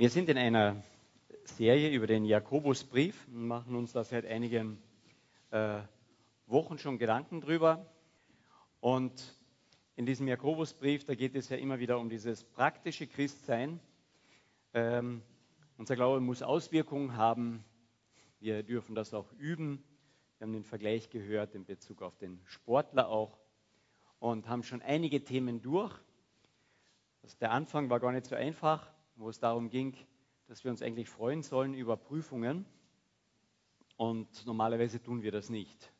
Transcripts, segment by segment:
Wir sind in einer Serie über den Jakobusbrief und machen uns da seit einigen äh, Wochen schon Gedanken drüber. Und in diesem Jakobusbrief, da geht es ja immer wieder um dieses praktische Christsein. Ähm, unser Glaube muss Auswirkungen haben. Wir dürfen das auch üben. Wir haben den Vergleich gehört in Bezug auf den Sportler auch und haben schon einige Themen durch. Das, der Anfang war gar nicht so einfach wo es darum ging, dass wir uns eigentlich freuen sollen über Prüfungen. Und normalerweise tun wir das nicht.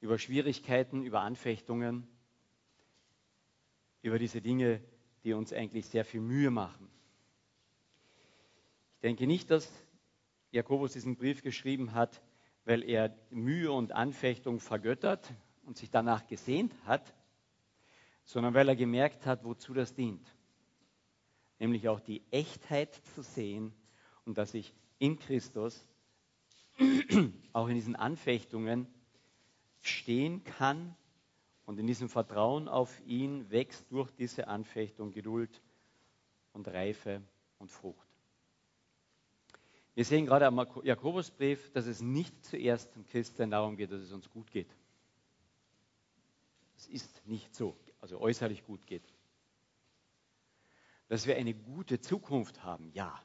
Über Schwierigkeiten, über Anfechtungen, über diese Dinge, die uns eigentlich sehr viel Mühe machen. Ich denke nicht, dass Jakobus diesen Brief geschrieben hat, weil er Mühe und Anfechtung vergöttert und sich danach gesehnt hat, sondern weil er gemerkt hat, wozu das dient nämlich auch die Echtheit zu sehen und dass ich in Christus auch in diesen Anfechtungen stehen kann und in diesem Vertrauen auf ihn wächst durch diese Anfechtung Geduld und Reife und Frucht. Wir sehen gerade am Jakobusbrief, dass es nicht zuerst im Christsein darum geht, dass es uns gut geht. Es ist nicht so, also äußerlich gut geht. Dass wir eine gute Zukunft haben, ja.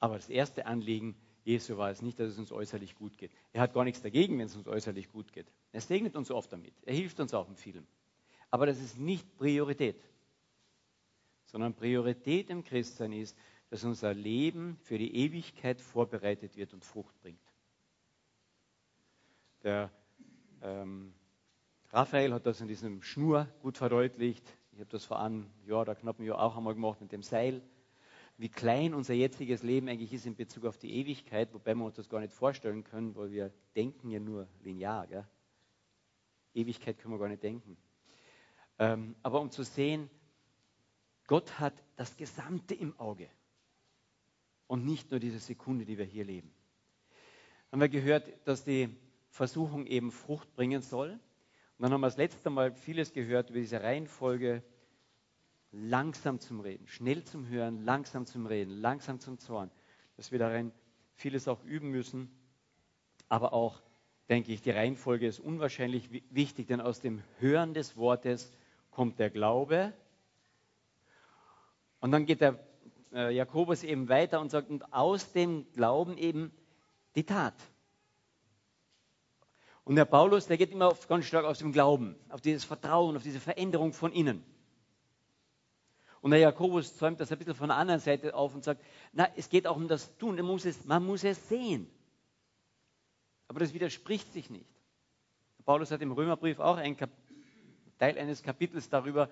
Aber das erste Anliegen Jesu war es nicht, dass es uns äußerlich gut geht. Er hat gar nichts dagegen, wenn es uns äußerlich gut geht. Er segnet uns oft damit. Er hilft uns auch in vielem. Aber das ist nicht Priorität. Sondern Priorität im Christsein ist, dass unser Leben für die Ewigkeit vorbereitet wird und Frucht bringt. Der ähm, Raphael hat das in diesem Schnur gut verdeutlicht. Ich habe das vor einem Jahr oder knapp einem Jahr auch einmal gemacht mit dem Seil. Wie klein unser jetziges Leben eigentlich ist in Bezug auf die Ewigkeit, wobei wir uns das gar nicht vorstellen können, weil wir denken ja nur linear. Gell? Ewigkeit können wir gar nicht denken. Ähm, aber um zu sehen, Gott hat das Gesamte im Auge und nicht nur diese Sekunde, die wir hier leben. Haben wir gehört, dass die Versuchung eben Frucht bringen soll. Und dann haben wir das letzte Mal vieles gehört über diese Reihenfolge, langsam zum Reden, schnell zum Hören, langsam zum Reden, langsam zum Zorn, dass wir darin vieles auch üben müssen. Aber auch, denke ich, die Reihenfolge ist unwahrscheinlich wichtig, denn aus dem Hören des Wortes kommt der Glaube. Und dann geht der äh, Jakobus eben weiter und sagt, und aus dem Glauben eben die Tat. Und der Paulus, der geht immer auf, ganz stark aus dem Glauben, auf dieses Vertrauen, auf diese Veränderung von innen. Und der Jakobus zäumt das ein bisschen von der anderen Seite auf und sagt, na, es geht auch um das Tun, man muss es, man muss es sehen. Aber das widerspricht sich nicht. Paulus hat im Römerbrief auch einen Kap Teil eines Kapitels darüber,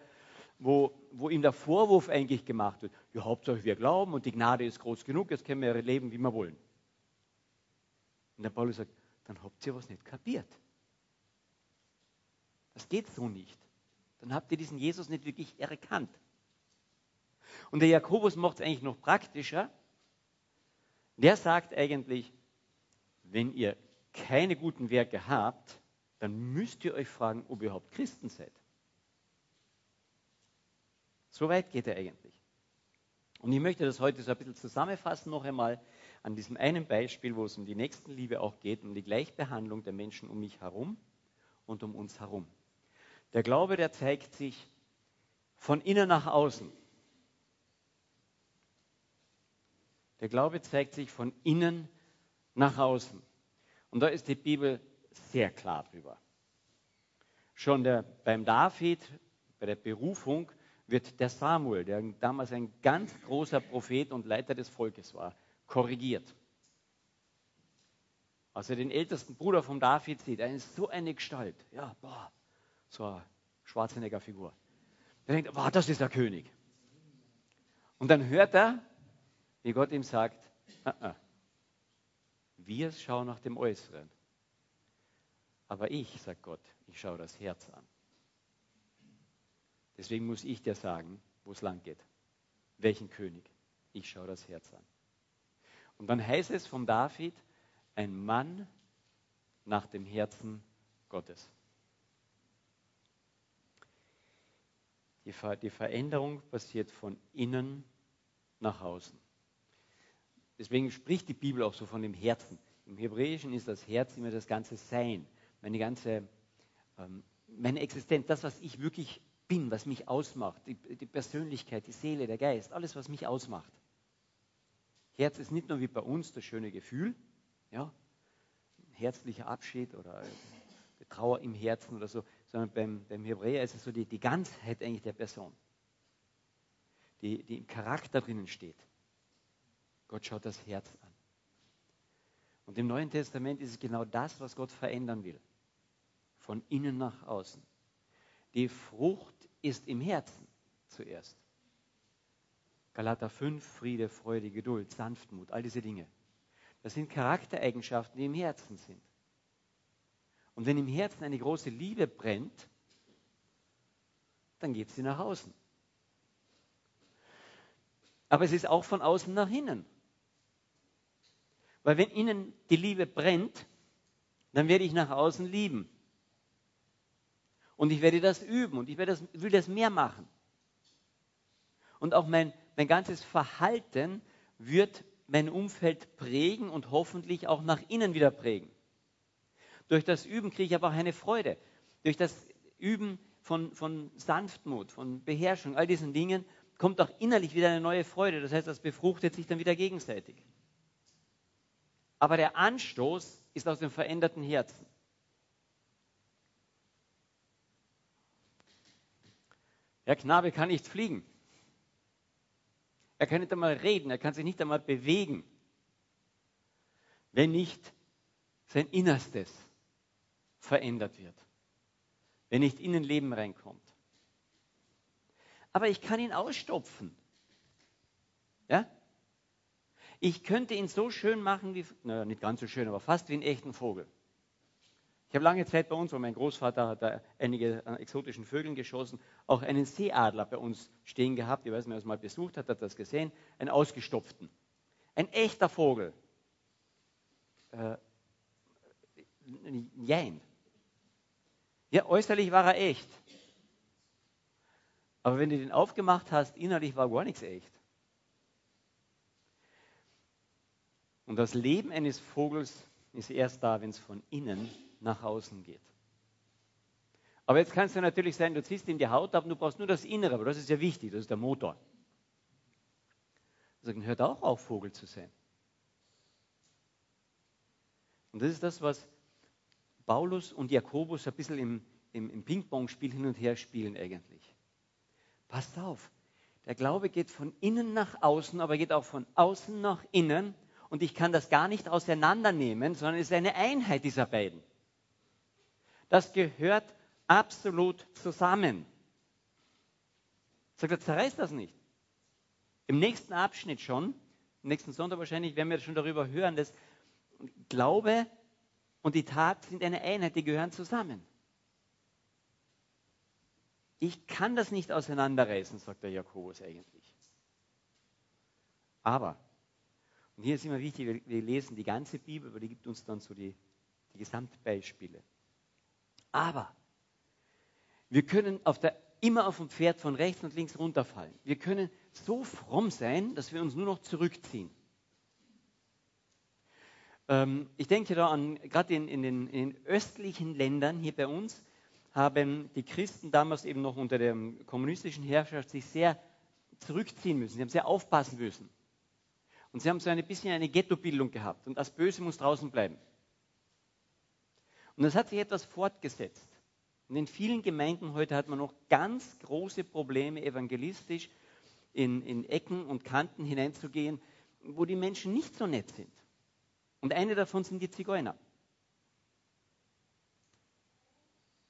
wo, wo ihm der Vorwurf eigentlich gemacht wird. Ja, Hauptsache wir glauben und die Gnade ist groß genug, jetzt können wir leben, wie wir wollen. Und der Paulus sagt, dann habt ihr was nicht kapiert. Das geht so nicht. Dann habt ihr diesen Jesus nicht wirklich erkannt. Und der Jakobus macht es eigentlich noch praktischer. Der sagt eigentlich, wenn ihr keine guten Werke habt, dann müsst ihr euch fragen, ob ihr überhaupt Christen seid. So weit geht er eigentlich. Und ich möchte das heute so ein bisschen zusammenfassen noch einmal an diesem einen Beispiel, wo es um die Nächstenliebe auch geht, um die Gleichbehandlung der Menschen um mich herum und um uns herum. Der Glaube, der zeigt sich von innen nach außen. Der Glaube zeigt sich von innen nach außen. Und da ist die Bibel sehr klar drüber. Schon der, beim David, bei der Berufung, wird der Samuel, der damals ein ganz großer Prophet und Leiter des Volkes war, korrigiert. Als er den ältesten Bruder von David sieht, er ist so eine Gestalt, ja, boah, so eine Schwarzenegger-Figur. Er denkt, boah, das ist der König. Und dann hört er, wie Gott ihm sagt, ah, ah, wir schauen nach dem Äußeren. Aber ich, sagt Gott, ich schaue das Herz an. Deswegen muss ich dir sagen, wo es lang geht. Welchen König? Ich schaue das Herz an. Und dann heißt es von David, ein Mann nach dem Herzen Gottes. Die, Ver die Veränderung passiert von innen nach außen. Deswegen spricht die Bibel auch so von dem Herzen. Im Hebräischen ist das Herz immer das ganze Sein, meine ganze ähm, meine Existenz, das, was ich wirklich bin, was mich ausmacht, die, die Persönlichkeit, die Seele, der Geist, alles, was mich ausmacht. Herz ist nicht nur wie bei uns das schöne Gefühl, ja, herzlicher Abschied oder Trauer im Herzen oder so, sondern beim, beim Hebräer ist es so die, die Ganzheit eigentlich der Person, die, die im Charakter drinnen steht. Gott schaut das Herz an. Und im Neuen Testament ist es genau das, was Gott verändern will. Von innen nach außen. Die Frucht ist im Herzen zuerst. Galater 5, Friede, Freude, Geduld, Sanftmut, all diese Dinge. Das sind Charaktereigenschaften, die im Herzen sind. Und wenn im Herzen eine große Liebe brennt, dann geht sie nach außen. Aber es ist auch von außen nach innen. Weil wenn innen die Liebe brennt, dann werde ich nach außen lieben. Und ich werde das üben und ich das, will das mehr machen. Und auch mein, mein ganzes Verhalten wird mein Umfeld prägen und hoffentlich auch nach innen wieder prägen. Durch das Üben kriege ich aber auch eine Freude. Durch das Üben von, von Sanftmut, von Beherrschung, all diesen Dingen, kommt auch innerlich wieder eine neue Freude. Das heißt, das befruchtet sich dann wieder gegenseitig. Aber der Anstoß ist aus dem veränderten Herzen. Der Knabe kann nicht fliegen. Er kann nicht einmal reden, er kann sich nicht einmal bewegen, wenn nicht sein Innerstes verändert wird, wenn nicht Innenleben reinkommt. Aber ich kann ihn ausstopfen. Ja? Ich könnte ihn so schön machen wie, naja, nicht ganz so schön, aber fast wie einen echten Vogel. Ich habe lange Zeit bei uns, wo mein Großvater hat da einige äh, exotischen Vögeln geschossen, auch einen Seeadler bei uns stehen gehabt. Ich weiß nicht, wer es mal besucht hat, hat das gesehen. Einen ausgestopften. Ein echter Vogel. Äh, jein. Ja, äußerlich war er echt. Aber wenn du den aufgemacht hast, innerlich war gar nichts echt. Und das Leben eines Vogels ist erst da, wenn es von innen nach außen geht. Aber jetzt kann es ja natürlich sein, du ziehst in die Haut ab und du brauchst nur das Innere, aber das ist ja wichtig, das ist der Motor. Also hört auch auf, Vogel zu sein. Und das ist das, was Paulus und Jakobus ein bisschen im, im, im Ping-Pong-Spiel hin und her spielen eigentlich. Passt auf, der Glaube geht von innen nach außen, aber geht auch von außen nach innen. Und ich kann das gar nicht auseinandernehmen, sondern es ist eine Einheit dieser beiden. Das gehört absolut zusammen. Sagt er, zerreißt das nicht. Im nächsten Abschnitt schon, nächsten Sonntag wahrscheinlich, werden wir schon darüber hören, dass Glaube und die Tat sind eine Einheit, die gehören zusammen. Ich kann das nicht auseinanderreißen, sagt der Jakobus eigentlich. Aber, und hier ist immer wichtig, wir, lesen die ganze Bibel, aber die gibt uns dann so die, die Gesamtbeispiele. Aber wir können auf der, immer auf dem Pferd von rechts und links runterfallen. Wir können so fromm sein, dass wir uns nur noch zurückziehen. Ähm, ich denke da an, gerade in, in, den, in den östlichen Ländern hier bei uns, haben die Christen damals eben noch unter der kommunistischen Herrschaft sich sehr zurückziehen müssen. Sie haben sehr aufpassen müssen. Und sie haben so ein bisschen eine Ghettobildung gehabt. Und das Böse muss draußen bleiben. Und das hat sich etwas fortgesetzt. Und in vielen Gemeinden heute hat man noch ganz große Probleme, evangelistisch in, in Ecken und Kanten hineinzugehen, wo die Menschen nicht so nett sind. Und eine davon sind die Zigeuner.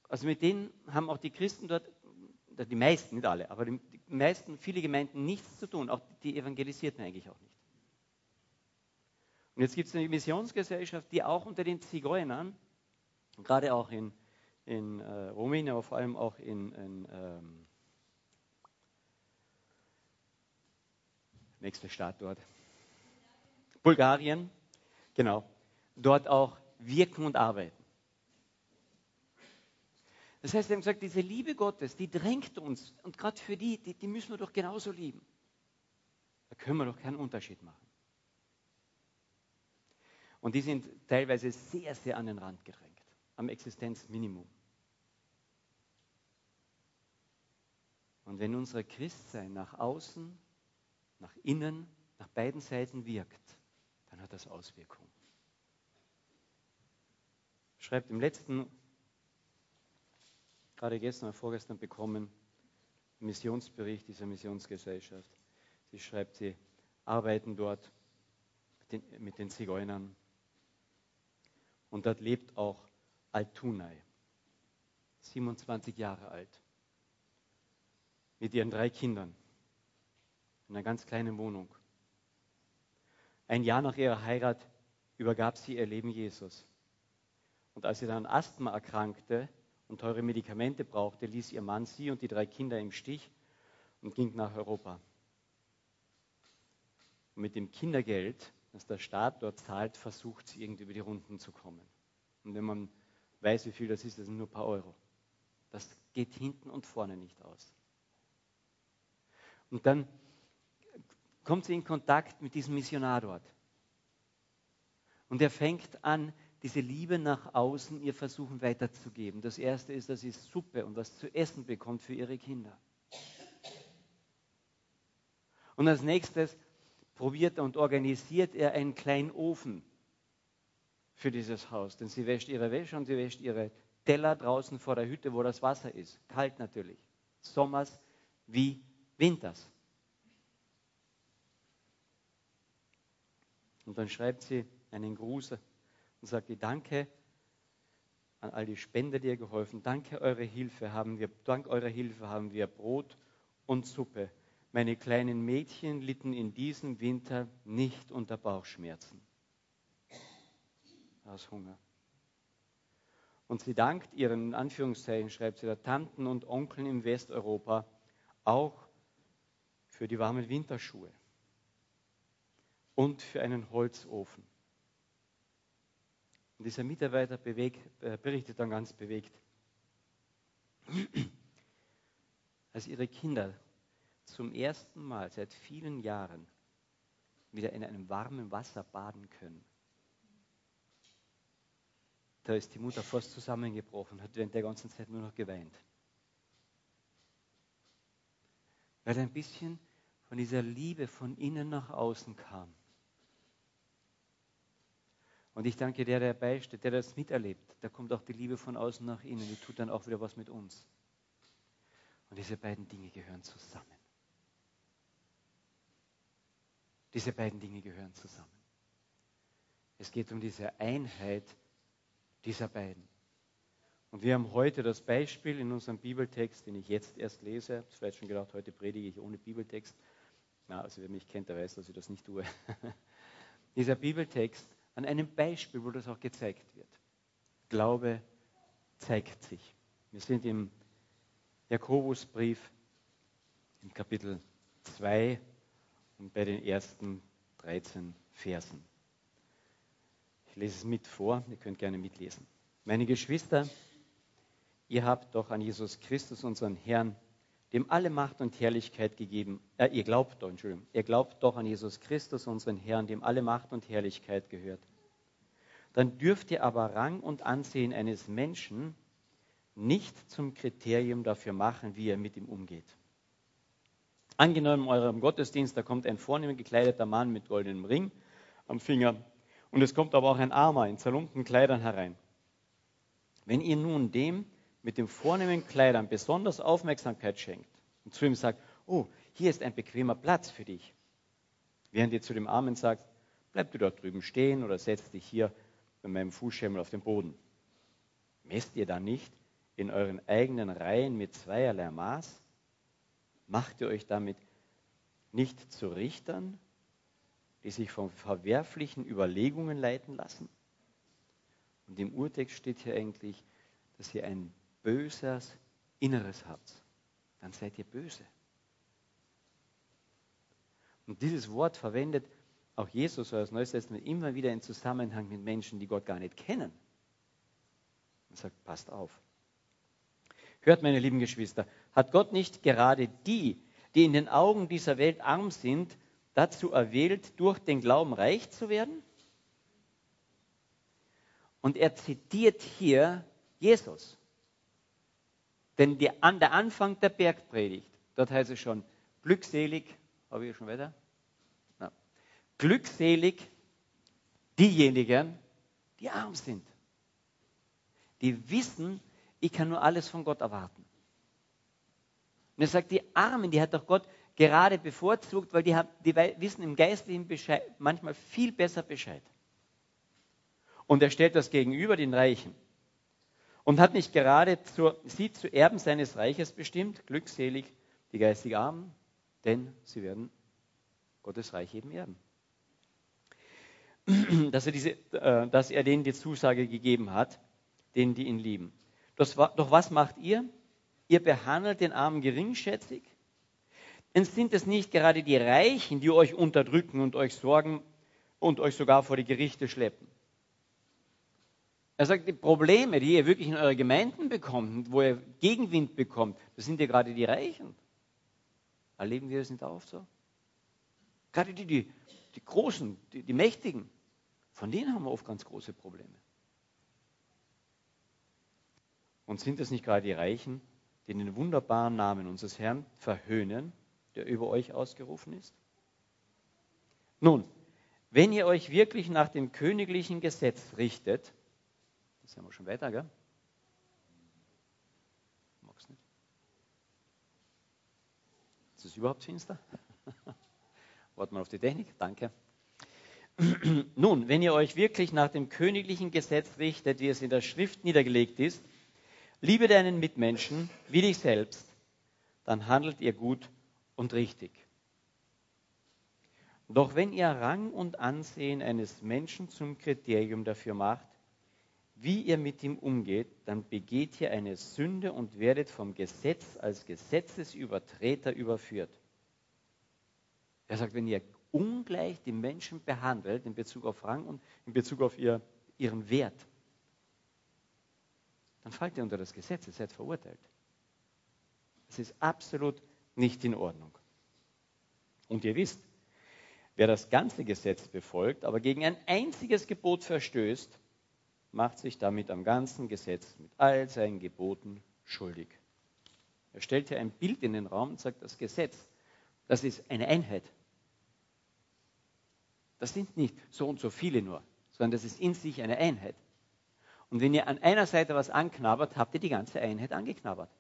Also mit denen haben auch die Christen dort, die meisten, nicht alle, aber die meisten, viele Gemeinden nichts zu tun. Auch die evangelisierten eigentlich auch nicht. Und jetzt gibt es eine Missionsgesellschaft, die auch unter den Zigeunern, gerade auch in, in äh, Rumänien, aber vor allem auch in, in ähm, nächster Staat dort, Bulgarien, Genau. Dort auch wirken und arbeiten. Das heißt, er hat gesagt, diese Liebe Gottes, die drängt uns. Und gerade für die, die, die müssen wir doch genauso lieben. Da können wir doch keinen Unterschied machen. Und die sind teilweise sehr, sehr an den Rand gedrängt, am Existenzminimum. Und wenn unser Christsein nach außen, nach innen, nach beiden Seiten wirkt, dann hat das Auswirkungen. Schreibt im letzten, gerade gestern oder vorgestern bekommen, Missionsbericht dieser Missionsgesellschaft. Sie schreibt, sie arbeiten dort mit den, mit den Zigeunern. Und dort lebt auch Altunai, 27 Jahre alt mit ihren drei Kindern in einer ganz kleinen Wohnung. Ein Jahr nach ihrer Heirat übergab sie ihr Leben Jesus. Und als sie dann an Asthma erkrankte und teure Medikamente brauchte, ließ ihr Mann sie und die drei Kinder im Stich und ging nach Europa. Und mit dem Kindergeld, das der Staat dort zahlt, versucht sie irgendwie über die Runden zu kommen. Und wenn man weiß, wie viel das ist, das sind nur ein paar Euro. Das geht hinten und vorne nicht aus. Und dann kommt sie in Kontakt mit diesem Missionar dort. Und er fängt an, diese Liebe nach außen ihr versuchen weiterzugeben. Das erste ist, dass sie Suppe und was zu essen bekommt für ihre Kinder. Und als nächstes probiert und organisiert er einen kleinen Ofen für dieses Haus. Denn sie wäscht ihre Wäsche und sie wäscht ihre Teller draußen vor der Hütte, wo das Wasser ist. Kalt natürlich. Sommers wie Winters. Und dann schreibt sie einen Gruß und sagt, danke an all die Spender, die ihr geholfen. Danke eure Hilfe haben wir, dank eurer Hilfe haben wir Brot und Suppe. Meine kleinen Mädchen litten in diesem Winter nicht unter Bauchschmerzen. Aus Hunger. Und sie dankt ihren, in Anführungszeichen, schreibt sie, der Tanten und Onkeln in Westeuropa auch für die warmen Winterschuhe und für einen Holzofen. Und dieser Mitarbeiter bewegt, äh, berichtet dann ganz bewegt, als ihre Kinder zum ersten Mal seit vielen Jahren wieder in einem warmen Wasser baden können. Da ist die Mutter fast zusammengebrochen, hat während der ganzen Zeit nur noch geweint. Weil ein bisschen von dieser Liebe von innen nach außen kam. Und ich danke der, der beisteht, der das miterlebt. Da kommt auch die Liebe von außen nach innen. Die tut dann auch wieder was mit uns. Und diese beiden Dinge gehören zusammen. Diese beiden Dinge gehören zusammen. Es geht um diese Einheit dieser beiden. Und wir haben heute das Beispiel in unserem Bibeltext, den ich jetzt erst lese. Ich habe vielleicht schon gedacht, heute predige ich ohne Bibeltext. Na, also wer mich kennt, der weiß, dass ich das nicht tue. Dieser Bibeltext an einem Beispiel, wo das auch gezeigt wird. Glaube zeigt sich. Wir sind im Jakobusbrief im Kapitel 2 und bei den ersten 13 Versen. Ich lese es mit vor, ihr könnt gerne mitlesen. Meine Geschwister, ihr habt doch an Jesus Christus, unseren Herrn, dem alle Macht und Herrlichkeit gegeben. Äh, ihr glaubt doch, Entschuldigung, ihr glaubt doch an Jesus Christus, unseren Herrn, dem alle Macht und Herrlichkeit gehört. Dann dürft ihr aber Rang und Ansehen eines Menschen nicht zum Kriterium dafür machen, wie er mit ihm umgeht. Angenommen, in eurem Gottesdienst, da kommt ein vornehm gekleideter Mann mit goldenem Ring am Finger und es kommt aber auch ein Armer in zerlumpten Kleidern herein. Wenn ihr nun dem mit den vornehmen Kleidern besonders Aufmerksamkeit schenkt und zu ihm sagt, oh, hier ist ein bequemer Platz für dich, während ihr zu dem Armen sagt, bleib du dort drüben stehen oder setz dich hier bei meinem Fußschemel auf den Boden. Messt ihr dann nicht in euren eigenen Reihen mit zweierlei Maß? Macht ihr euch damit nicht zu Richtern, die sich von verwerflichen Überlegungen leiten lassen? Und im Urtext steht hier eigentlich, dass ihr ein böses Inneres habt, dann seid ihr böse. Und dieses Wort verwendet auch Jesus das Neue Testament immer wieder in Zusammenhang mit Menschen, die Gott gar nicht kennen. Und sagt, passt auf. Hört, meine lieben Geschwister, hat Gott nicht gerade die, die in den Augen dieser Welt arm sind, dazu erwählt, durch den Glauben reich zu werden. Und er zitiert hier Jesus. Denn die, an der Anfang der Bergpredigt, dort heißt es schon, glückselig, habe ich schon weiter? Ja. Glückselig diejenigen, die arm sind. Die wissen, ich kann nur alles von Gott erwarten. Und er sagt, die Armen, die hat doch Gott gerade bevorzugt, weil die, haben, die wissen im geistlichen Bescheid manchmal viel besser Bescheid. Und er stellt das gegenüber den Reichen. Und hat nicht gerade zur, sie zu Erben seines Reiches bestimmt, glückselig die geistig Armen, denn sie werden Gottes Reich eben erben. Dass er, diese, äh, dass er denen die Zusage gegeben hat, denen, die ihn lieben. Doch was macht ihr? Ihr behandelt den Armen geringschätzig. Denn sind es nicht gerade die Reichen, die euch unterdrücken und euch sorgen und euch sogar vor die Gerichte schleppen? Er sagt, die Probleme, die ihr wirklich in eure Gemeinden bekommt, wo ihr Gegenwind bekommt, das sind ja gerade die Reichen. Erleben wir das nicht auch so? Gerade die, die, die Großen, die, die Mächtigen, von denen haben wir oft ganz große Probleme. Und sind es nicht gerade die Reichen, die den wunderbaren Namen unseres Herrn verhöhnen, der über euch ausgerufen ist? Nun, wenn ihr euch wirklich nach dem königlichen Gesetz richtet, das haben wir schon weiter, gell? Magst nicht? Ist es überhaupt finster? Warten wir auf die Technik, danke. Nun, wenn ihr euch wirklich nach dem königlichen Gesetz richtet, wie es in der Schrift niedergelegt ist, liebe deinen Mitmenschen wie dich selbst, dann handelt ihr gut und richtig. Doch wenn ihr Rang und Ansehen eines Menschen zum Kriterium dafür macht, wie ihr mit ihm umgeht, dann begeht ihr eine Sünde und werdet vom Gesetz als Gesetzesübertreter überführt. Er sagt, wenn ihr ungleich die Menschen behandelt in Bezug auf Rang und in Bezug auf ihr, ihren Wert, dann fallt ihr unter das Gesetz, ihr seid verurteilt. Das ist absolut nicht in Ordnung. Und ihr wisst, wer das ganze Gesetz befolgt, aber gegen ein einziges Gebot verstößt, macht sich damit am ganzen Gesetz mit all seinen Geboten schuldig. Er stellt hier ein Bild in den Raum und sagt, das Gesetz, das ist eine Einheit. Das sind nicht so und so viele nur, sondern das ist in sich eine Einheit. Und wenn ihr an einer Seite was anknabbert, habt ihr die ganze Einheit angeknabbert.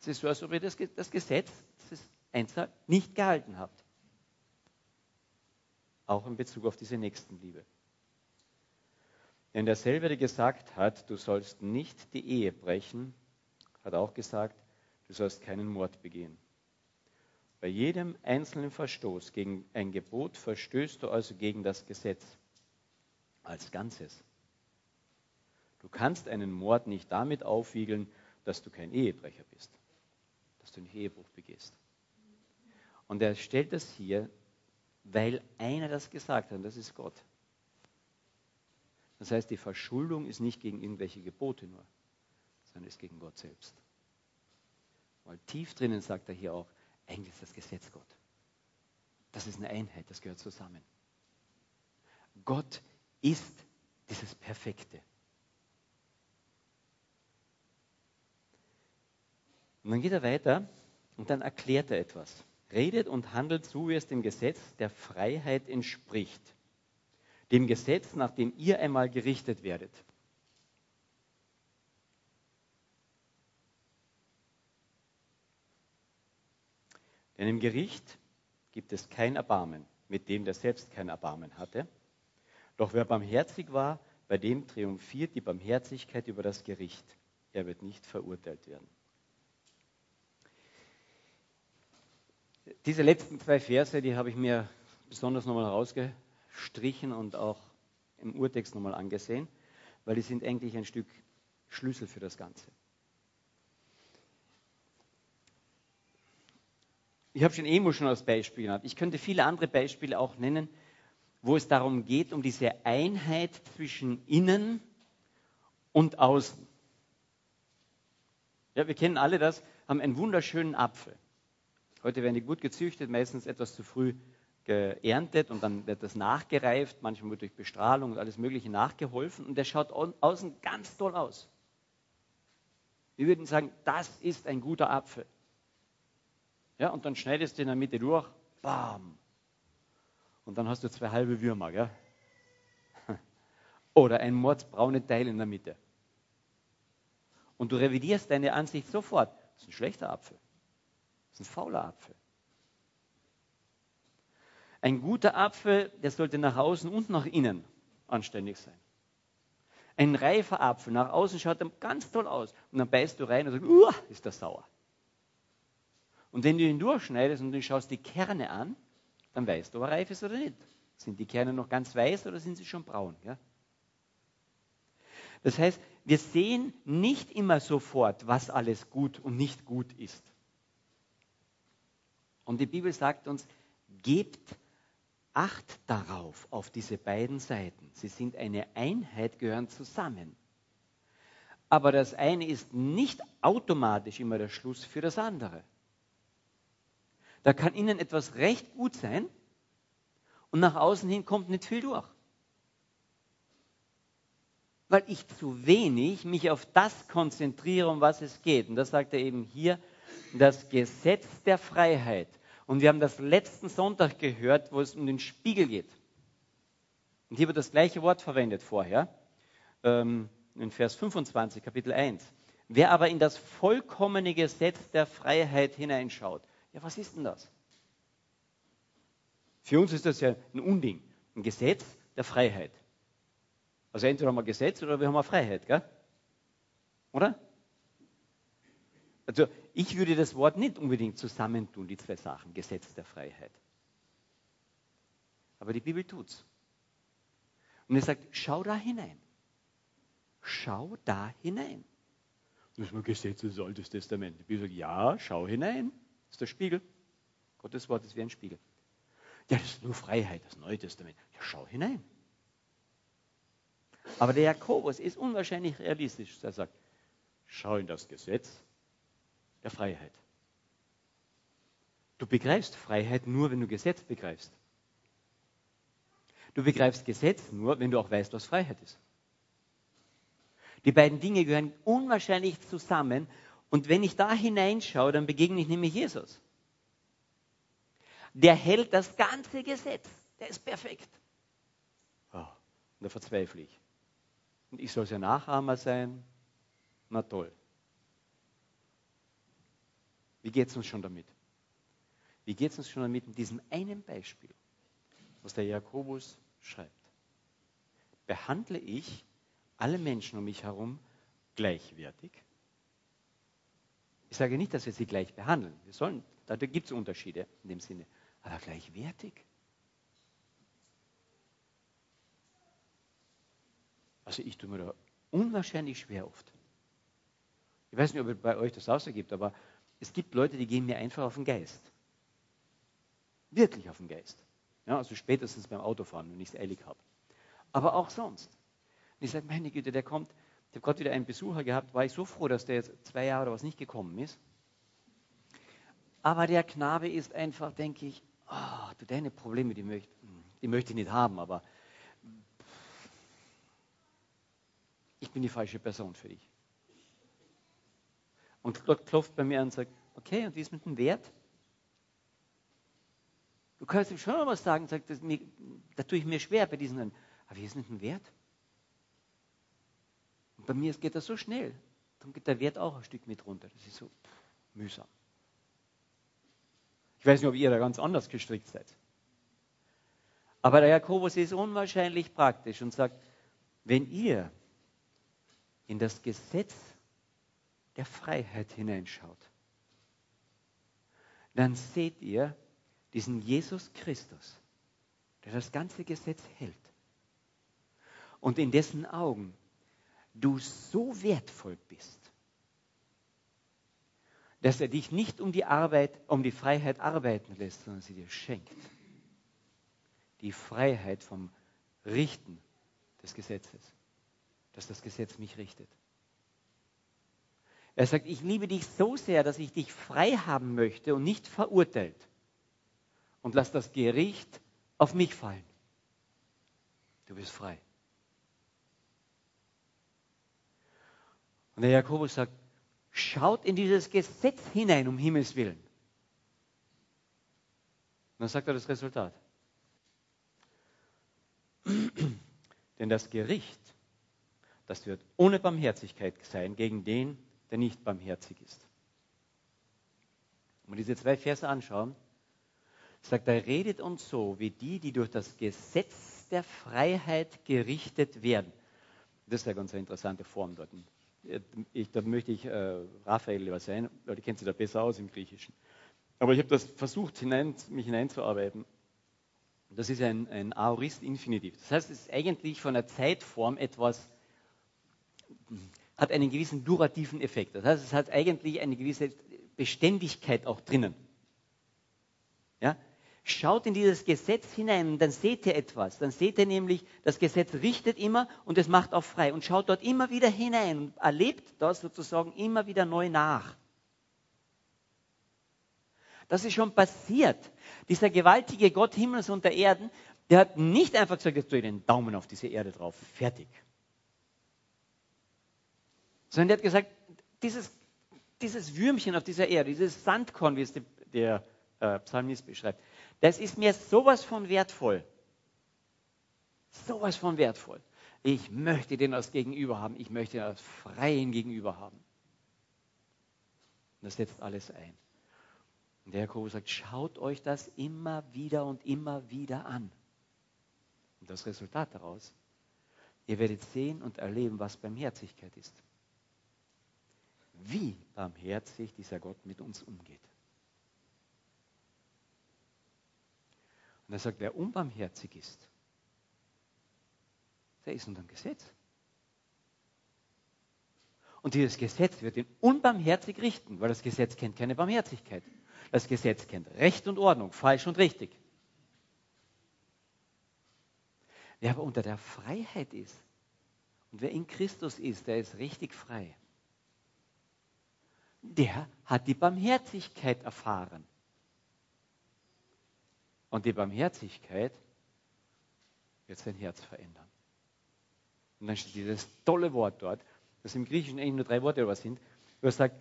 Es ist so, als ob ihr das, das Gesetz, das Einzahl, nicht gehalten habt. Auch in Bezug auf diese Nächstenliebe. Denn derselbe, der gesagt hat, du sollst nicht die Ehe brechen, hat auch gesagt, du sollst keinen Mord begehen. Bei jedem einzelnen Verstoß gegen ein Gebot verstößt du also gegen das Gesetz als Ganzes. Du kannst einen Mord nicht damit aufwiegeln, dass du kein Ehebrecher bist, dass du nicht Ehebruch begehst. Und er stellt das hier, weil einer das gesagt hat, und das ist Gott. Das heißt, die Verschuldung ist nicht gegen irgendwelche Gebote nur, sondern ist gegen Gott selbst. Weil tief drinnen sagt er hier auch, eigentlich ist das Gesetz Gott. Das ist eine Einheit, das gehört zusammen. Gott ist dieses Perfekte. Und dann geht er weiter und dann erklärt er etwas. Redet und handelt so, wie es dem Gesetz der Freiheit entspricht. Dem Gesetz, nach dem ihr einmal gerichtet werdet. Denn im Gericht gibt es kein Erbarmen, mit dem der selbst kein Erbarmen hatte. Doch wer barmherzig war, bei dem triumphiert die Barmherzigkeit über das Gericht. Er wird nicht verurteilt werden. Diese letzten zwei Verse, die habe ich mir besonders nochmal rausgestrichen und auch im Urtext nochmal angesehen, weil die sind eigentlich ein Stück Schlüssel für das Ganze. Ich habe schon Emo schon als Beispiel genannt. Ich könnte viele andere Beispiele auch nennen, wo es darum geht, um diese Einheit zwischen innen und außen. Ja, wir kennen alle das, haben einen wunderschönen Apfel. Heute werden die gut gezüchtet, meistens etwas zu früh geerntet und dann wird das nachgereift, manchmal wird durch Bestrahlung und alles Mögliche nachgeholfen und der schaut außen ganz toll aus. Wir würden sagen, das ist ein guter Apfel. Ja, und dann schneidest du in der Mitte durch, bam. Und dann hast du zwei halbe Würmer, gell? Oder ein mordsbraune Teil in der Mitte. Und du revidierst deine Ansicht sofort. Das ist ein schlechter Apfel. Das ist ein fauler Apfel. Ein guter Apfel, der sollte nach außen und nach innen anständig sein. Ein reifer Apfel, nach außen schaut er ganz toll aus. Und dann beißt du rein und sagst, Uah, ist das sauer. Und wenn du ihn durchschneidest und du schaust die Kerne an, dann weißt du, ob er reif ist oder nicht. Sind die Kerne noch ganz weiß oder sind sie schon braun? Ja? Das heißt, wir sehen nicht immer sofort, was alles gut und nicht gut ist. Und die Bibel sagt uns, gebt Acht darauf, auf diese beiden Seiten. Sie sind eine Einheit, gehören zusammen. Aber das eine ist nicht automatisch immer der Schluss für das andere. Da kann innen etwas recht gut sein und nach außen hin kommt nicht viel durch. Weil ich zu wenig mich auf das konzentriere, um was es geht. Und das sagt er eben hier, das Gesetz der Freiheit und wir haben das letzten Sonntag gehört, wo es um den Spiegel geht. Und hier wird das gleiche Wort verwendet vorher, ähm, in Vers 25, Kapitel 1. Wer aber in das vollkommene Gesetz der Freiheit hineinschaut, ja, was ist denn das? Für uns ist das ja ein Unding, ein Gesetz der Freiheit. Also entweder haben wir Gesetz oder wir haben Freiheit, gell? Oder? Also ich würde das Wort nicht unbedingt zusammentun, die zwei Sachen, Gesetz der Freiheit. Aber die Bibel tut's. Und er sagt, schau da hinein. Schau da hinein. Das ist mal Gesetz des Altes Testament. Die Bibel sagt, ja, schau hinein. Das ist der Spiegel. Gottes Wort ist wie ein Spiegel. Ja, das ist nur Freiheit, das Neue Testament. Ja, schau hinein. Aber der Jakobus ist unwahrscheinlich realistisch. Er sagt, schau in das Gesetz der Freiheit. Du begreifst Freiheit nur, wenn du Gesetz begreifst. Du begreifst Gesetz nur, wenn du auch weißt, was Freiheit ist. Die beiden Dinge gehören unwahrscheinlich zusammen. Und wenn ich da hineinschaue, dann begegne ich nämlich Jesus. Der hält das ganze Gesetz. Der ist perfekt. Oh, und da verzweifle ich. Und ich soll sein Nachahmer sein? Na toll. Wie geht es uns schon damit? Wie geht es uns schon damit in diesem einen Beispiel, was der Jakobus schreibt? Behandle ich alle Menschen um mich herum gleichwertig? Ich sage nicht, dass wir sie gleich behandeln. Wir sollen, da gibt es Unterschiede in dem Sinne. Aber gleichwertig? Also ich tue mir da unwahrscheinlich schwer oft. Ich weiß nicht, ob es bei euch das auch so gibt, aber es gibt Leute, die gehen mir einfach auf den Geist. Wirklich auf den Geist. Ja, also spätestens beim Autofahren, wenn ich es eilig habe. Aber auch sonst. Und ich sage, meine Güte, der kommt. Ich habe gerade wieder einen Besucher gehabt, war ich so froh, dass der jetzt zwei Jahre oder was nicht gekommen ist. Aber der Knabe ist einfach, denke ich, oh, du, deine Probleme, die möchte, die möchte ich nicht haben, aber ich bin die falsche Person für dich. Und Gott klopft bei mir an und sagt, okay, und wie ist mit dem Wert? Du kannst ihm schon mal was sagen, sagt, das, mir, das tue ich mir schwer bei diesen, aber wie ist mit dem Wert? Und bei mir geht das so schnell, dann geht der Wert auch ein Stück mit runter. Das ist so pff, mühsam. Ich weiß nicht, ob ihr da ganz anders gestrickt seid. Aber der Jakobus ist unwahrscheinlich praktisch und sagt, wenn ihr in das Gesetz der Freiheit hineinschaut, dann seht ihr diesen Jesus Christus, der das ganze Gesetz hält und in dessen Augen du so wertvoll bist, dass er dich nicht um die Arbeit, um die Freiheit arbeiten lässt, sondern sie dir schenkt. Die Freiheit vom Richten des Gesetzes, dass das Gesetz mich richtet. Er sagt, ich liebe dich so sehr, dass ich dich frei haben möchte und nicht verurteilt. und lass das Gericht auf mich fallen. Du bist frei. Und der Jakobus sagt, schaut in dieses Gesetz hinein, um Himmels Willen. Und dann sagt er das Resultat. Denn das Gericht, das wird ohne Barmherzigkeit sein gegen den, der nicht barmherzig ist. Wenn wir diese zwei Verse anschauen, sagt er, redet uns so wie die, die durch das Gesetz der Freiheit gerichtet werden. Das ist eine ganz interessante Form dort. Ich, da möchte ich äh, Raphael lieber sein, weil die kennt sich da besser aus im Griechischen. Aber ich habe das versucht, hinein, mich hineinzuarbeiten. Das ist ein, ein Aorist-Infinitiv. Das heißt, es ist eigentlich von der Zeitform etwas, hat einen gewissen durativen Effekt. Das heißt, es hat eigentlich eine gewisse Beständigkeit auch drinnen. Ja? Schaut in dieses Gesetz hinein dann seht ihr etwas. Dann seht ihr nämlich, das Gesetz richtet immer und es macht auch frei. Und schaut dort immer wieder hinein und erlebt das sozusagen immer wieder neu nach. Das ist schon passiert. Dieser gewaltige Gott Himmels und der Erden, der hat nicht einfach gesagt, jetzt tue ich den Daumen auf diese Erde drauf, fertig. Sondern der hat gesagt, dieses, dieses Würmchen auf dieser Erde, dieses Sandkorn, wie es der, der äh, Psalmist beschreibt, das ist mir sowas von wertvoll. Sowas von wertvoll. Ich möchte den als Gegenüber haben. Ich möchte den als freien Gegenüber haben. Und das setzt alles ein. Und der Jakobus sagt, schaut euch das immer wieder und immer wieder an. Und das Resultat daraus, ihr werdet sehen und erleben, was Barmherzigkeit ist. Wie barmherzig dieser Gott mit uns umgeht. Und er sagt, wer unbarmherzig ist, der ist unter dem Gesetz. Und dieses Gesetz wird ihn unbarmherzig richten, weil das Gesetz kennt keine Barmherzigkeit. Das Gesetz kennt Recht und Ordnung, falsch und richtig. Wer aber unter der Freiheit ist und wer in Christus ist, der ist richtig frei. Der hat die Barmherzigkeit erfahren. Und die Barmherzigkeit wird sein Herz verändern. Und dann steht dieses tolle Wort dort, das im Griechischen eigentlich nur drei Worte oder sind, wo er sagt,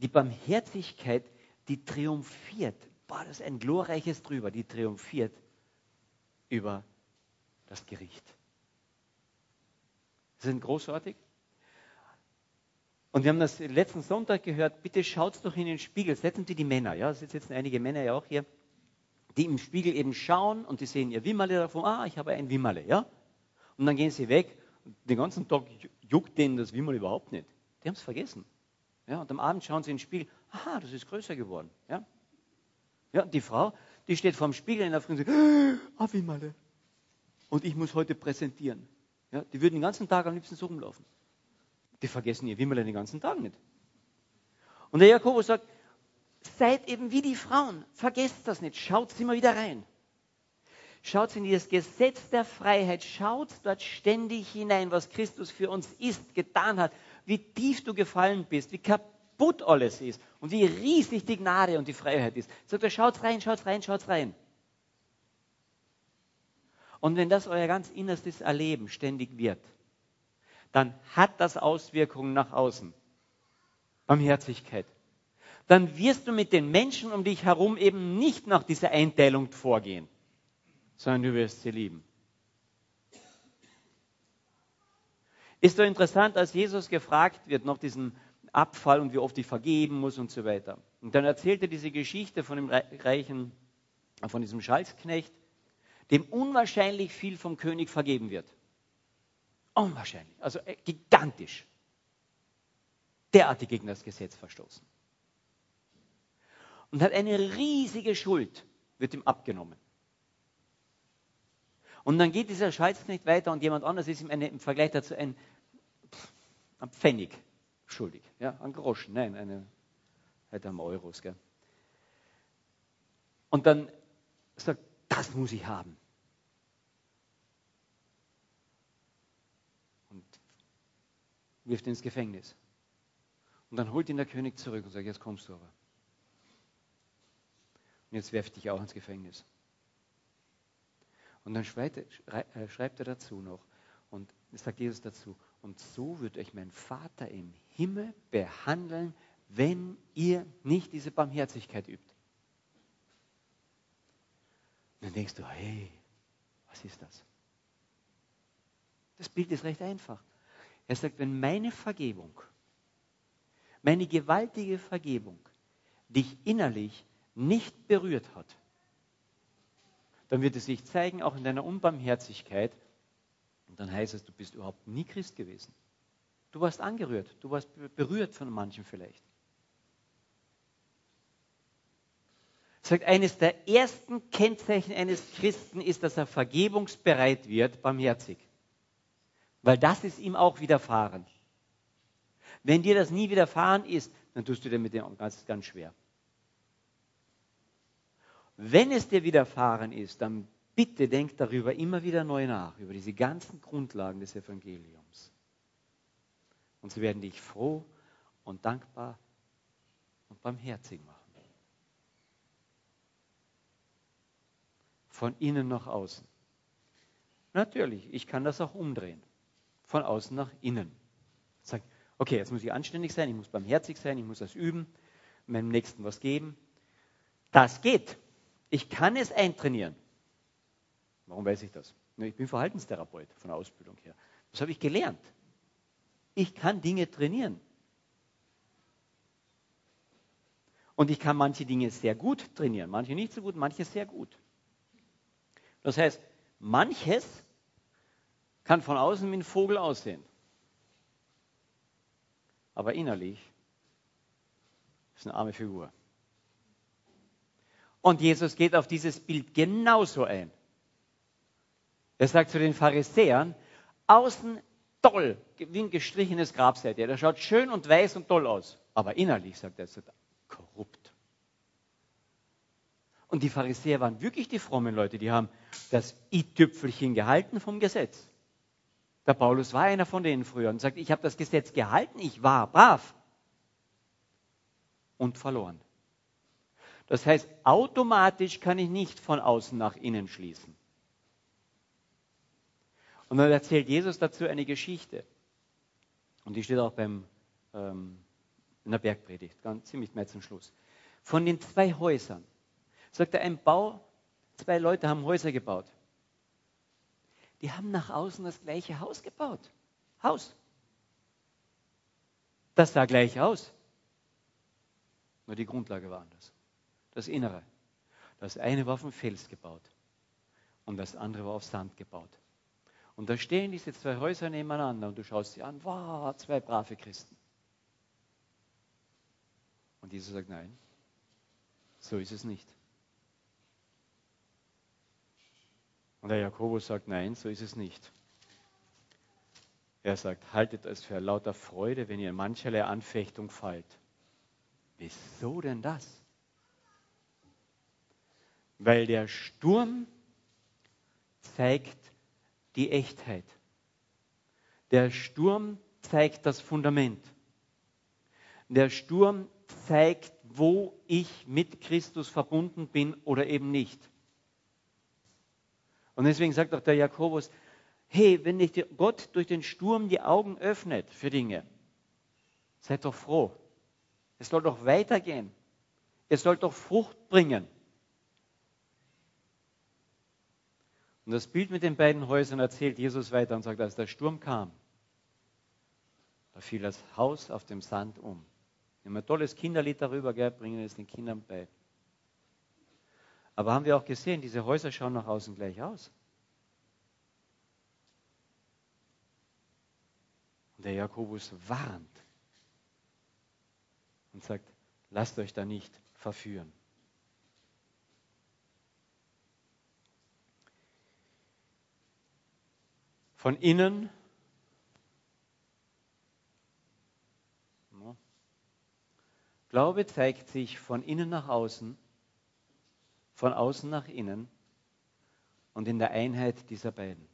die Barmherzigkeit, die triumphiert. Boah, das ist ein glorreiches drüber, die triumphiert über das Gericht. Ist großartig. Und wir haben das letzten Sonntag gehört, bitte schaut doch in den Spiegel, setzen Sie die Männer, ja, es sitzen einige Männer ja auch hier, die im Spiegel eben schauen und die sehen ihr Wimmerle davon, ah, ich habe ein Wimmerle, ja? Und dann gehen sie weg den ganzen Tag juckt denen das Wimmerle überhaupt nicht. Die haben es vergessen. Ja, und am Abend schauen sie in den Spiegel, aha, das ist größer geworden. Ja, ja die Frau, die steht vorm Spiegel in der Früh und sagt, ah, Wimmerle. Und ich muss heute präsentieren. Ja, die würden den ganzen Tag am liebsten so rumlaufen. Die vergessen ihr Wimmerle den ganzen Tag nicht. Und der Jakobus sagt, seid eben wie die Frauen. Vergesst das nicht. Schaut immer wieder rein. Schaut in dieses Gesetz der Freiheit. Schaut dort ständig hinein, was Christus für uns ist, getan hat, wie tief du gefallen bist, wie kaputt alles ist und wie riesig die Gnade und die Freiheit ist. Sagt er, schaut rein, schaut rein, schaut rein. Und wenn das euer ganz innerstes Erleben ständig wird, dann hat das Auswirkungen nach außen. Barmherzigkeit, dann wirst du mit den Menschen um dich herum eben nicht nach dieser Einteilung vorgehen, sondern du wirst sie lieben. Ist doch interessant, als Jesus gefragt wird nach diesem Abfall und wie oft ich vergeben muss und so weiter. Und dann erzählt er diese Geschichte von dem reichen, von diesem Schalksknecht, dem unwahrscheinlich viel vom König vergeben wird. Unwahrscheinlich, also äh, gigantisch. Derartig gegen das Gesetz verstoßen und hat eine riesige Schuld, wird ihm abgenommen. Und dann geht dieser Schalzknecht weiter und jemand anderes ist ihm eine, im Vergleich dazu ein, ein Pfennig schuldig. Ja, ein Groschen, nein, eine, halt am Euros. Gell. Und dann sagt, das muss ich haben. Wirft ihn ins Gefängnis. Und dann holt ihn der König zurück und sagt, jetzt kommst du aber. Und jetzt werfe ich dich auch ins Gefängnis. Und dann schreibt, äh, schreibt er dazu noch, und sagt Jesus dazu, und so wird euch mein Vater im Himmel behandeln, wenn ihr nicht diese Barmherzigkeit übt. Und dann denkst du, hey, was ist das? Das Bild ist recht einfach. Er sagt, wenn meine Vergebung, meine gewaltige Vergebung dich innerlich nicht berührt hat, dann wird es sich zeigen, auch in deiner Unbarmherzigkeit. Und dann heißt es, du bist überhaupt nie Christ gewesen. Du warst angerührt, du warst berührt von manchen vielleicht. sagt, eines der ersten Kennzeichen eines Christen ist, dass er vergebungsbereit wird, barmherzig. Weil das ist ihm auch widerfahren. Wenn dir das nie widerfahren ist, dann tust du dir mit dem ganz, ganz schwer. Wenn es dir widerfahren ist, dann bitte denk darüber immer wieder neu nach, über diese ganzen Grundlagen des Evangeliums. Und sie werden dich froh und dankbar und barmherzig machen. Von innen nach außen. Natürlich, ich kann das auch umdrehen. Von außen nach innen. Sag, okay, jetzt muss ich anständig sein, ich muss barmherzig sein, ich muss das üben, meinem Nächsten was geben. Das geht. Ich kann es eintrainieren. Warum weiß ich das? Ich bin Verhaltenstherapeut von der Ausbildung her. Das habe ich gelernt. Ich kann Dinge trainieren. Und ich kann manche Dinge sehr gut trainieren, manche nicht so gut, manche sehr gut. Das heißt, manches kann von außen wie ein Vogel aussehen. Aber innerlich ist eine arme Figur. Und Jesus geht auf dieses Bild genauso ein. Er sagt zu den Pharisäern, außen toll, wie ein gestrichenes Grab seid ihr. Der schaut schön und weiß und toll aus. Aber innerlich, sagt er, ist korrupt. Und die Pharisäer waren wirklich die frommen Leute, die haben das i-Tüpfelchen gehalten vom Gesetz. Der Paulus war einer von denen früher und sagt, ich habe das Gesetz gehalten, ich war brav und verloren. Das heißt, automatisch kann ich nicht von außen nach innen schließen. Und dann erzählt Jesus dazu eine Geschichte. Und die steht auch beim, ähm, in der Bergpredigt, ganz ziemlich mehr zum Schluss. Von den zwei Häusern. Sagt er, ein Bau, zwei Leute haben Häuser gebaut. Die haben nach außen das gleiche Haus gebaut. Haus. Das sah gleich aus. Nur die Grundlage war anders. Das Innere. Das eine war auf dem Fels gebaut und das andere war auf Sand gebaut. Und da stehen diese zwei Häuser nebeneinander und du schaust sie an, wow, zwei brave Christen. Und Jesus sagt, nein, so ist es nicht. Und der Jakobus sagt, nein, so ist es nicht. Er sagt, haltet es für lauter Freude, wenn ihr in mancherlei Anfechtung fallt. Wieso denn das? Weil der Sturm zeigt die Echtheit. Der Sturm zeigt das Fundament. Der Sturm zeigt, wo ich mit Christus verbunden bin oder eben nicht. Und deswegen sagt auch der Jakobus, hey, wenn nicht Gott durch den Sturm die Augen öffnet für Dinge, seid doch froh. Es soll doch weitergehen. Es soll doch Frucht bringen. Und das Bild mit den beiden Häusern erzählt Jesus weiter und sagt, als der Sturm kam, da fiel das Haus auf dem Sand um. Wir ein tolles Kinderlied darüber, gell, bringen es den Kindern bei. Aber haben wir auch gesehen, diese Häuser schauen nach außen gleich aus. Und der Jakobus warnt und sagt, lasst euch da nicht verführen. Von innen Glaube zeigt sich von innen nach außen, von außen nach innen und in der Einheit dieser beiden.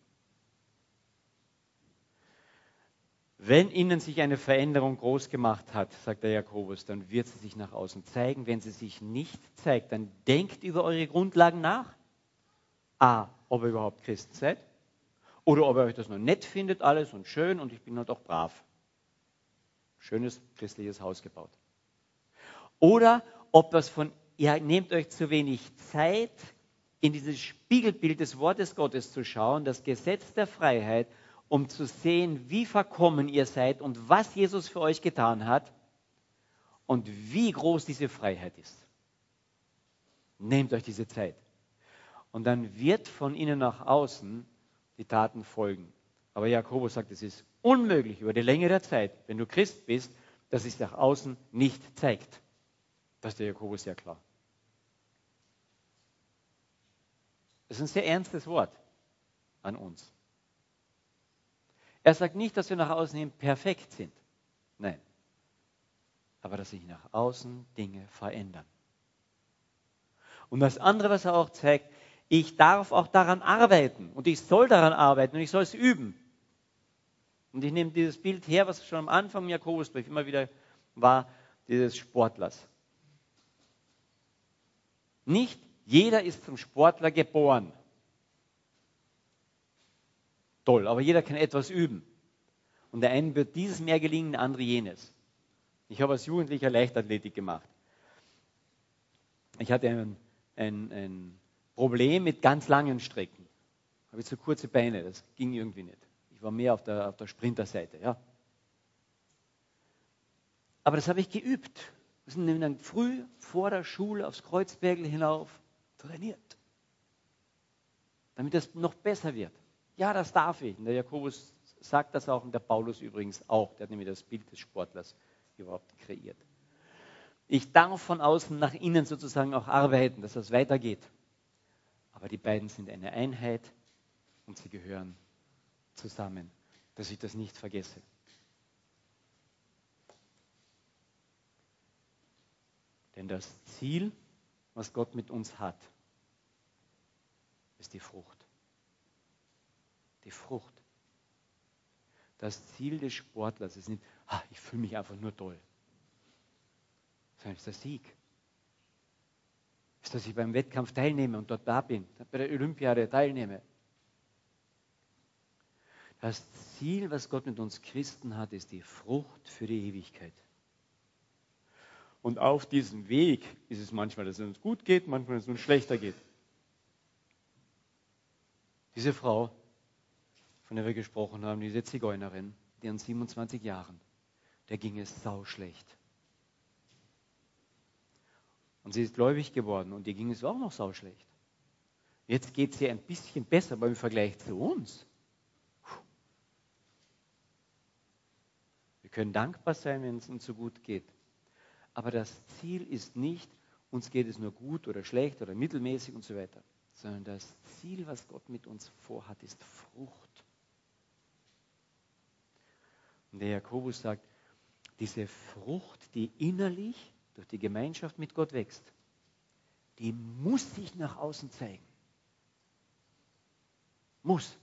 Wenn innen sich eine Veränderung groß gemacht hat, sagt der Jakobus, dann wird sie sich nach außen zeigen. Wenn sie sich nicht zeigt, dann denkt über eure Grundlagen nach. A. ob ihr überhaupt Christen seid oder ob ihr euch das noch nett findet, alles und schön und ich bin halt auch brav. Schönes christliches Haus gebaut. Oder ob das von, ihr nehmt euch zu wenig Zeit, in dieses Spiegelbild des Wortes Gottes zu schauen, das Gesetz der Freiheit, um zu sehen, wie verkommen ihr seid und was Jesus für euch getan hat und wie groß diese Freiheit ist. Nehmt euch diese Zeit. Und dann wird von innen nach außen die Taten folgen. Aber Jakobus sagt, es ist unmöglich über die Länge der Zeit, wenn du Christ bist, dass es nach außen nicht zeigt. Das ist der Jakobus sehr klar. Das ist ein sehr ernstes Wort an uns. Er sagt nicht, dass wir nach außen hin perfekt sind. Nein. Aber dass sich nach außen Dinge verändern. Und das andere, was er auch zeigt, ich darf auch daran arbeiten und ich soll daran arbeiten und ich soll es üben. Und ich nehme dieses Bild her, was schon am Anfang im Jakobusbrief immer wieder war, dieses Sportlers. Nicht jeder ist zum Sportler geboren. Toll, aber jeder kann etwas üben. Und der einen wird dieses mehr gelingen, der andere jenes. Ich habe als Jugendlicher Leichtathletik gemacht. Ich hatte ein, ein, ein Problem mit ganz langen Strecken. Habe ich zu kurze Beine, das ging irgendwie nicht. Ich war mehr auf der, auf der Sprinterseite. Ja. Aber das habe ich geübt. Wir sind dann früh vor der Schule aufs Kreuzbergel hinauf trainiert. Damit es noch besser wird. Ja, das darf ich. Und der Jakobus sagt das auch und der Paulus übrigens auch. Der hat nämlich das Bild des Sportlers überhaupt kreiert. Ich darf von außen nach innen sozusagen auch arbeiten, dass das weitergeht. Aber die beiden sind eine Einheit und sie gehören zusammen, dass ich das nicht vergesse. Denn das Ziel, was Gott mit uns hat, ist die Frucht. Die Frucht. Das Ziel des Sportlers ist nicht, ah, ich fühle mich einfach nur toll, sondern es ist der Sieg. Ist, dass ich beim Wettkampf teilnehme und dort da bin, bei der Olympiade teilnehme. Das Ziel, was Gott mit uns Christen hat, ist die Frucht für die Ewigkeit. Und auf diesem Weg ist es manchmal, dass es uns gut geht, manchmal, dass es uns schlechter geht. Diese Frau, von der wir gesprochen haben, diese Zigeunerin, an 27 Jahren, der ging es sau schlecht. Und sie ist gläubig geworden und ihr ging es auch noch sau schlecht. Jetzt geht es ihr ein bisschen besser, aber im Vergleich zu uns. Wir können dankbar sein, wenn es uns so gut geht. Aber das Ziel ist nicht, uns geht es nur gut oder schlecht oder mittelmäßig und so weiter, sondern das Ziel, was Gott mit uns vorhat, ist Frucht. Und der Jakobus sagt, diese Frucht, die innerlich durch die Gemeinschaft mit Gott wächst, die muss sich nach außen zeigen. Muss.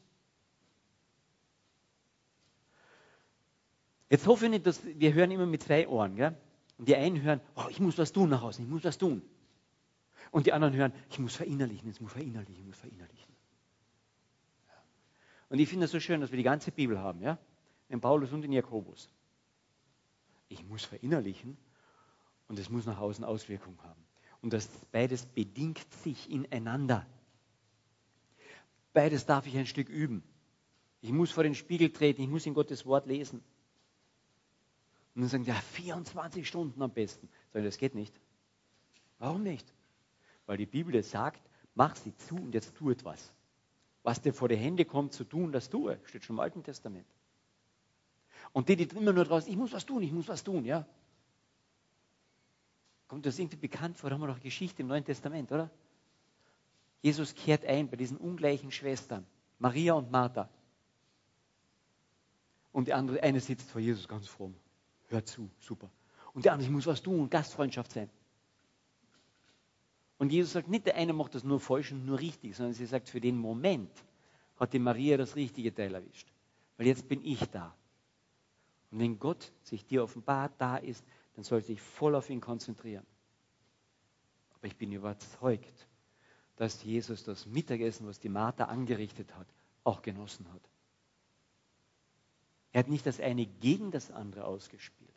Jetzt hoffe ich nicht, dass wir hören immer mit zwei Ohren. Gell? Und die einen hören, oh, ich muss was tun nach außen, ich muss was tun. Und die anderen hören, ich muss verinnerlichen, ich muss verinnerlichen, ich muss verinnerlichen. Und ich finde es so schön, dass wir die ganze Bibel haben, ja? In Paulus und in Jakobus. Ich muss verinnerlichen und es muss nach außen Auswirkungen haben. Und das beides bedingt sich ineinander. Beides darf ich ein Stück üben. Ich muss vor den Spiegel treten, ich muss in Gottes Wort lesen. Und dann sagen die, ja, 24 Stunden am besten. Sagen, das geht nicht. Warum nicht? Weil die Bibel sagt, mach sie zu und jetzt tu etwas. Was dir vor die Hände kommt zu tun, das tue. Steht schon im Alten Testament. Und die, die immer nur draußen, ich muss was tun, ich muss was tun, ja. Kommt das irgendwie bekannt vor? Da haben wir noch Geschichte im Neuen Testament, oder? Jesus kehrt ein bei diesen ungleichen Schwestern, Maria und Martha. Und die andere, eine sitzt vor Jesus ganz fromm hört zu, super. Und der andere, ich muss was tun, Gastfreundschaft sein. Und Jesus sagt nicht, der eine macht das nur falsch und nur richtig, sondern sie sagt, für den Moment hat die Maria das richtige Teil erwischt. Weil jetzt bin ich da. Und wenn Gott sich dir offenbart da ist, dann soll sich voll auf ihn konzentrieren. Aber ich bin überzeugt, dass Jesus das Mittagessen, was die Martha angerichtet hat, auch genossen hat. Er hat nicht das eine gegen das andere ausgespielt,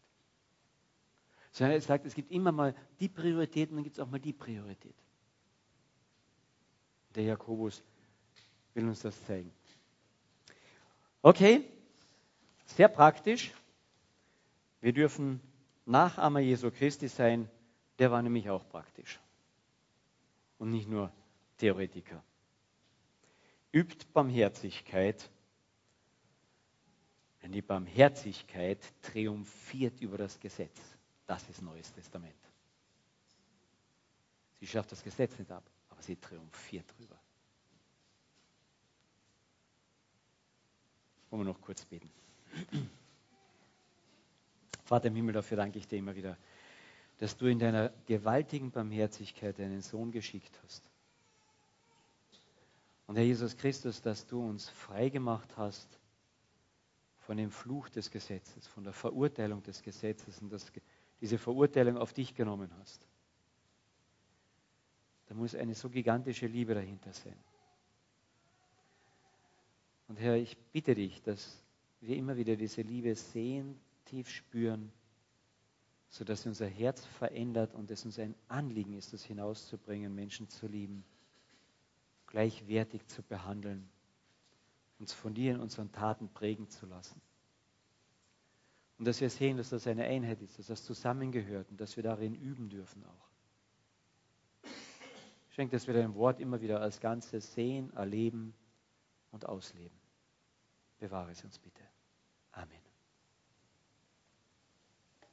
sondern er sagt, es gibt immer mal die Priorität und dann gibt es auch mal die Priorität. Der Jakobus will uns das zeigen. Okay, sehr praktisch. Wir dürfen Nachahmer Jesu Christi sein. Der war nämlich auch praktisch. Und nicht nur Theoretiker. Übt Barmherzigkeit, denn die Barmherzigkeit triumphiert über das Gesetz. Das ist Neues Testament. Sie schafft das Gesetz nicht ab, aber sie triumphiert drüber. Wollen wir noch kurz beten. Vater im Himmel, dafür danke ich dir immer wieder, dass du in deiner gewaltigen Barmherzigkeit deinen Sohn geschickt hast. Und Herr Jesus Christus, dass du uns frei gemacht hast von dem Fluch des Gesetzes, von der Verurteilung des Gesetzes und dass diese Verurteilung auf dich genommen hast. Da muss eine so gigantische Liebe dahinter sein. Und Herr, ich bitte dich, dass wir immer wieder diese Liebe sehen, tief spüren, sodass unser Herz verändert und es uns ein Anliegen ist, das hinauszubringen, Menschen zu lieben, gleichwertig zu behandeln, uns von dir in unseren Taten prägen zu lassen. Und dass wir sehen, dass das eine Einheit ist, dass das zusammengehört und dass wir darin üben dürfen auch. Schenk, dass wir dein Wort immer wieder als Ganzes sehen, erleben und ausleben. Bewahre es uns bitte. Amen.